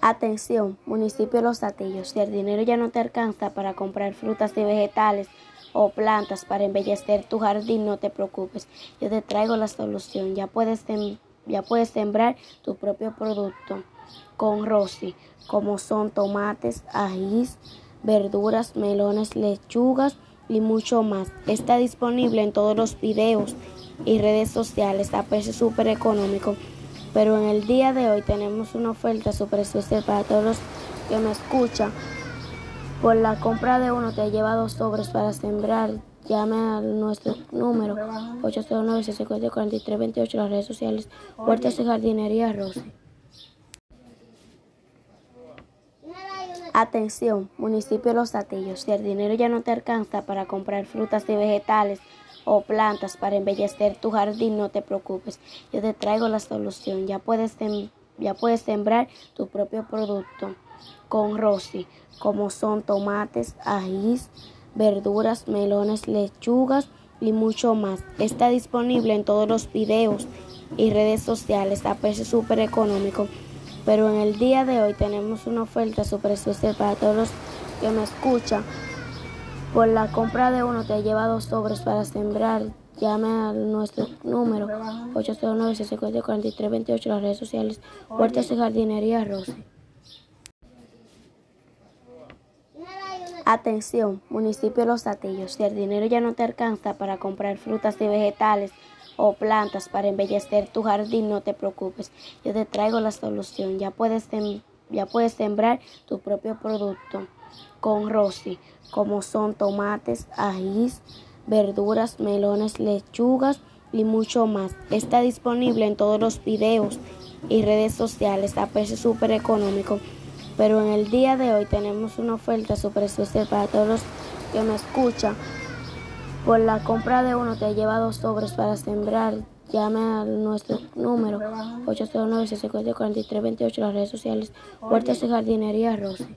Atención, municipio de Los Atillos, si el dinero ya no te alcanza para comprar frutas y vegetales o plantas para embellecer tu jardín, no te preocupes, yo te traigo la solución. Ya puedes, sembrar tu propio producto con Rosy, como son tomates, ajís, verduras, melones, lechugas y mucho más. Está disponible en todos los videos y redes sociales a precio súper económico. Pero en el día de hoy tenemos una oferta súper especial para todos los que me escuchan. Por la compra de uno te lleva dos sobres para sembrar. Llame a nuestro número 809 643 28 las redes sociales Huertas y Jardinería Rosy. Atención, municipio de Los Atillos, si el dinero ya no te alcanza para comprar frutas y vegetales o plantas para embellecer tu jardín, no te preocupes, yo te traigo la solución. Ya puedes, ya puedes sembrar tu propio producto con Rosy, como son tomates, ajís, verduras, melones, lechugas y mucho más. Está disponible en todos los videos y redes sociales a precio súper económico. Pero en el día de hoy tenemos una oferta súper especial para todos los que me escuchan. Por la compra de uno te lleva dos sobres para sembrar. Llame a nuestro número 809 643 28 las redes sociales Huertas y Jardinería Rosy. Atención, municipio de Los Atillos, si el dinero ya no te alcanza para comprar frutas y vegetales o plantas para embellecer tu jardín, no te preocupes, yo te traigo la solución. Ya puedes, ya puedes sembrar tu propio producto con Rosy, como son tomates, ajís, verduras, melones, lechugas y mucho más. Está disponible en todos los videos y redes sociales a precio súper económico. Pero en el día de hoy tenemos una oferta súper especial para todos los que me escuchan. Por la compra de uno te lleva dos sobres para sembrar. Llame a nuestro número 809 643 28 las redes sociales Huertas y Jardinería Rosy.